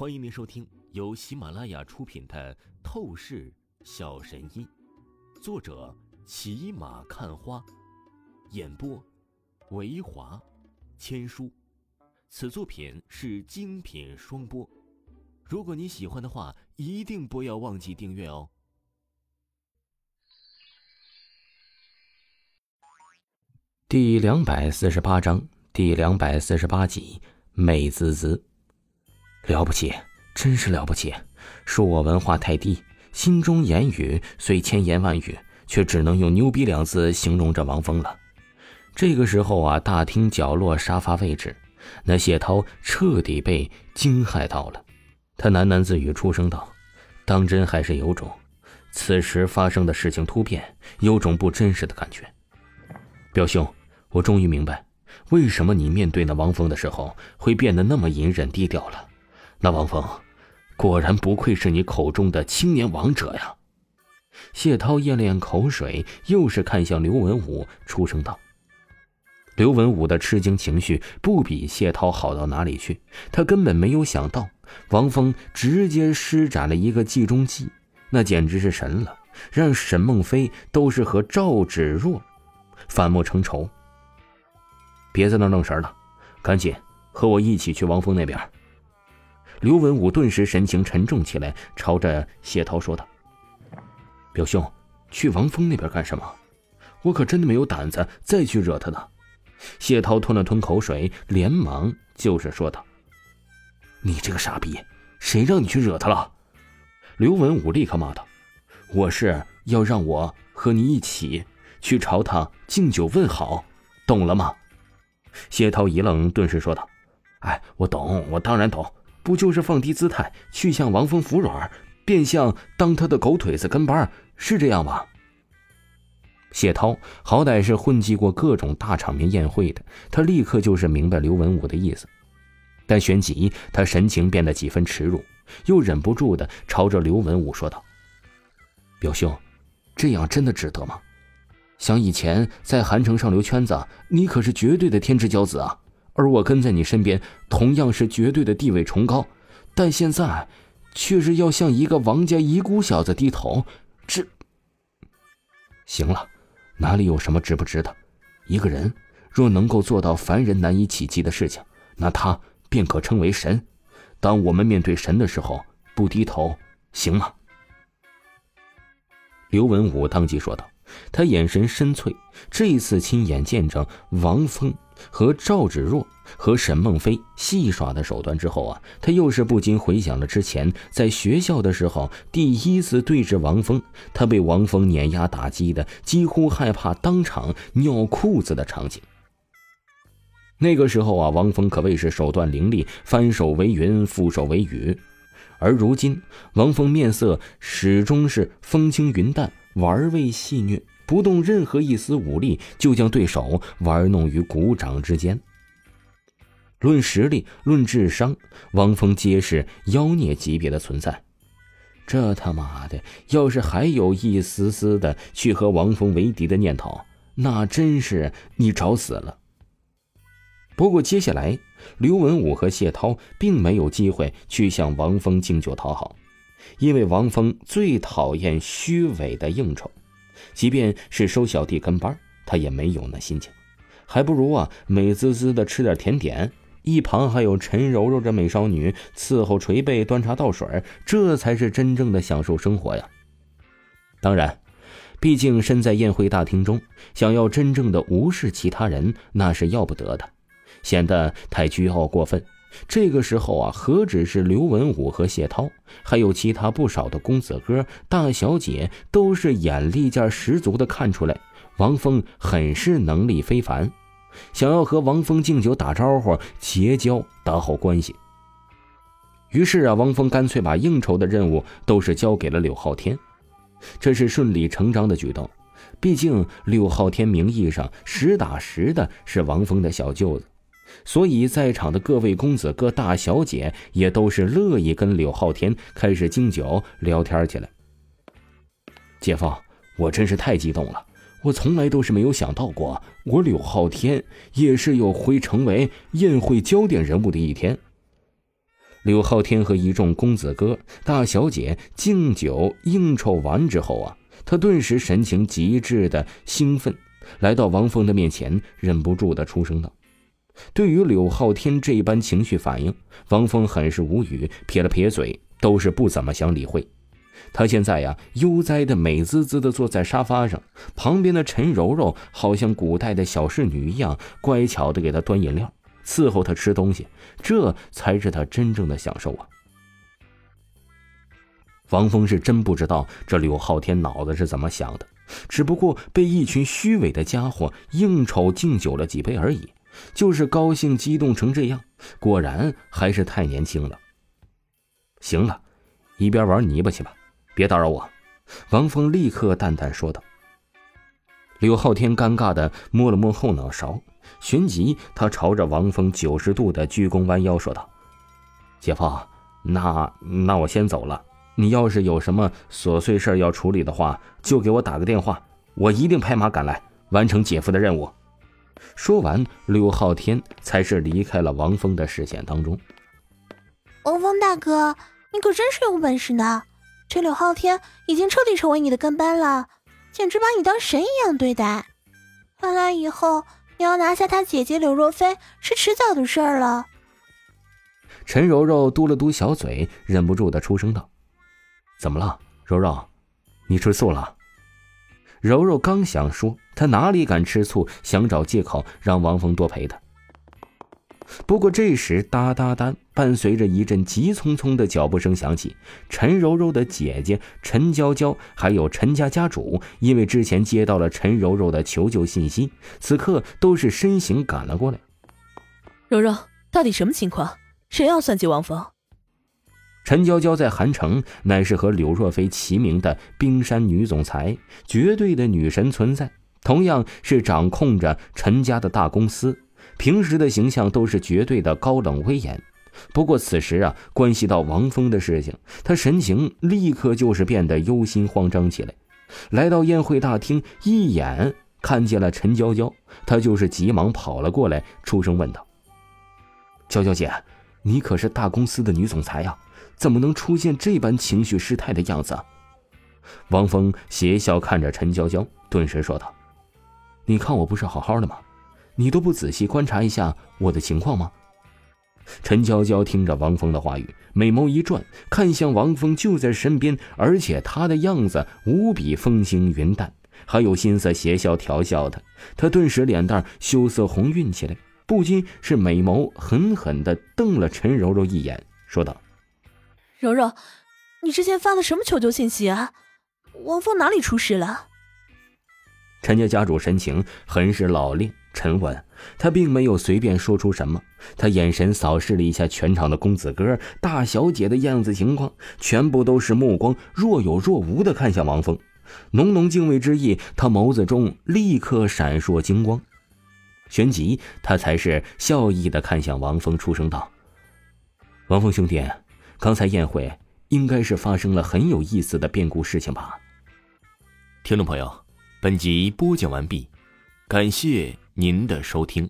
欢迎您收听由喜马拉雅出品的《透视小神医》，作者骑马看花，演播维华千书。此作品是精品双播。如果你喜欢的话，一定不要忘记订阅哦。第两百四十八章，第两百四十八集，美滋滋。了不起，真是了不起！恕我文化太低，心中言语虽千言万语，却只能用“牛逼”两字形容这王峰了。这个时候啊，大厅角落沙发位置，那谢涛彻底被惊骇到了。他喃喃自语出声道：“当真还是有种，此时发生的事情突变，有种不真实的感觉。”表兄，我终于明白，为什么你面对那王峰的时候会变得那么隐忍低调了。那王峰，果然不愧是你口中的青年王者呀！谢涛咽了咽口水，又是看向刘文武，出声道：“刘文武的吃惊情绪不比谢涛好到哪里去，他根本没有想到王峰直接施展了一个计中计，那简直是神了，让沈梦飞都是和赵芷若反目成仇。别在那愣神了，赶紧和我一起去王峰那边。”刘文武顿时神情沉重起来，朝着谢涛说道：“表兄，去王峰那边干什么？我可真的没有胆子再去惹他呢。”谢涛吞了吞口水，连忙就是说道：“你这个傻逼，谁让你去惹他了？”刘文武立刻骂道：“我是要让我和你一起去朝他敬酒问好，懂了吗？”谢涛一愣，顿时说道：“哎，我懂，我当然懂。”不就是放低姿态去向王峰服软，变相当他的狗腿子跟班，是这样吗？谢涛好歹是混迹过各种大场面宴会的，他立刻就是明白刘文武的意思。但旋即他神情变得几分耻辱，又忍不住的朝着刘文武说道：“表兄，这样真的值得吗？想以前在韩城上流圈子，你可是绝对的天之骄子啊！”而我跟在你身边，同样是绝对的地位崇高，但现在，却是要向一个王家遗孤小子低头，这……行了，哪里有什么值不值得？一个人若能够做到凡人难以企及的事情，那他便可称为神。当我们面对神的时候，不低头，行吗？刘文武当即说道。他眼神深邃，这一次亲眼见证王峰和赵芷若和沈梦飞戏耍的手段之后啊，他又是不禁回想了之前在学校的时候第一次对峙王峰，他被王峰碾压打击的几乎害怕当场尿裤子的场景。那个时候啊，王峰可谓是手段凌厉，翻手为云，覆手为雨，而如今王峰面色始终是风轻云淡。玩味戏谑，不动任何一丝武力，就将对手玩弄于股掌之间。论实力，论智商，王峰皆是妖孽级别的存在。这他妈的，要是还有一丝丝的去和王峰为敌的念头，那真是你找死了。不过接下来，刘文武和谢涛并没有机会去向王峰敬酒讨好。因为王峰最讨厌虚伪的应酬，即便是收小弟跟班，他也没有那心情，还不如啊美滋滋的吃点甜点，一旁还有陈柔柔这美少女伺候捶背、端茶倒水，这才是真正的享受生活呀。当然，毕竟身在宴会大厅中，想要真正的无视其他人，那是要不得的，显得太倨傲过分。这个时候啊，何止是刘文武和谢涛，还有其他不少的公子哥、大小姐，都是眼力劲十足的看出来，王峰很是能力非凡，想要和王峰敬酒打招呼、结交、打好关系。于是啊，王峰干脆把应酬的任务都是交给了柳浩天，这是顺理成章的举动，毕竟柳浩天名义上实打实的是王峰的小舅子。所以，在场的各位公子哥、大小姐也都是乐意跟柳浩天开始敬酒聊天起来。姐夫，我真是太激动了！我从来都是没有想到过，我柳浩天也是有会成为宴会焦点人物的一天。柳浩天和一众公子哥、大小姐敬酒应酬完之后啊，他顿时神情极致的兴奋，来到王峰的面前，忍不住的出声道：“对于柳浩天这般情绪反应，王峰很是无语，撇了撇嘴，都是不怎么想理会。他现在呀，悠哉的美滋滋的坐在沙发上，旁边的陈柔柔好像古代的小侍女一样，乖巧的给他端饮料。”伺候他吃东西，这才是他真正的享受啊！王峰是真不知道这柳浩天脑子是怎么想的，只不过被一群虚伪的家伙应酬敬酒了几杯而已，就是高兴激动成这样，果然还是太年轻了。行了，一边玩泥巴去吧，别打扰我。王峰立刻淡淡说道。柳浩天尴尬的摸了摸后脑勺。旋即，他朝着王峰九十度的鞠躬，弯腰说道：“姐夫，那那我先走了。你要是有什么琐碎事要处理的话，就给我打个电话，我一定拍马赶来，完成姐夫的任务。”说完，柳浩天才是离开了王峰的视线当中。王峰大哥，你可真是有本事呢！这柳浩天已经彻底成为你的跟班了，简直把你当神一样对待。看来以后……你要拿下他姐姐柳若飞是迟早的事儿了。陈柔柔嘟了嘟小嘴，忍不住的出声道：“怎么了，柔柔？你吃醋了？”柔柔刚想说，她哪里敢吃醋，想找借口让王峰多陪她。不过这时，哒哒哒，伴随着一阵急匆匆的脚步声响起。陈柔柔的姐姐陈娇娇，还有陈家家主，因为之前接到了陈柔柔的求救信息，此刻都是身形赶了过来。柔柔，到底什么情况？谁要算计王峰？陈娇娇在韩城乃是和柳若飞齐名的冰山女总裁，绝对的女神存在，同样是掌控着陈家的大公司。平时的形象都是绝对的高冷威严，不过此时啊，关系到王峰的事情，他神情立刻就是变得忧心慌张起来。来到宴会大厅，一眼看见了陈娇娇，他就是急忙跑了过来，出声问道：“娇娇姐，你可是大公司的女总裁呀，怎么能出现这般情绪失态的样子？”王峰邪笑看着陈娇娇，顿时说道：“你看我不是好好的吗？”你都不仔细观察一下我的情况吗？陈娇娇听着王峰的话语，美眸一转，看向王峰就在身边，而且他的样子无比风轻云淡，还有心思邪笑调笑他。他顿时脸蛋羞涩红晕起来，不禁是美眸狠狠地瞪了陈柔柔一眼，说道：“柔柔，你之前发的什么求救信息啊？王峰哪里出事了？”陈家家主神情很是老练。沉稳，他并没有随便说出什么。他眼神扫视了一下全场的公子哥、大小姐的样子情况，全部都是目光若有若无的看向王峰，浓浓敬畏之意。他眸子中立刻闪烁金光，旋即他才是笑意的看向王峰，出声道：“王峰兄弟，刚才宴会应该是发生了很有意思的变故事情吧？”听众朋友，本集播讲完毕，感谢。您的收听。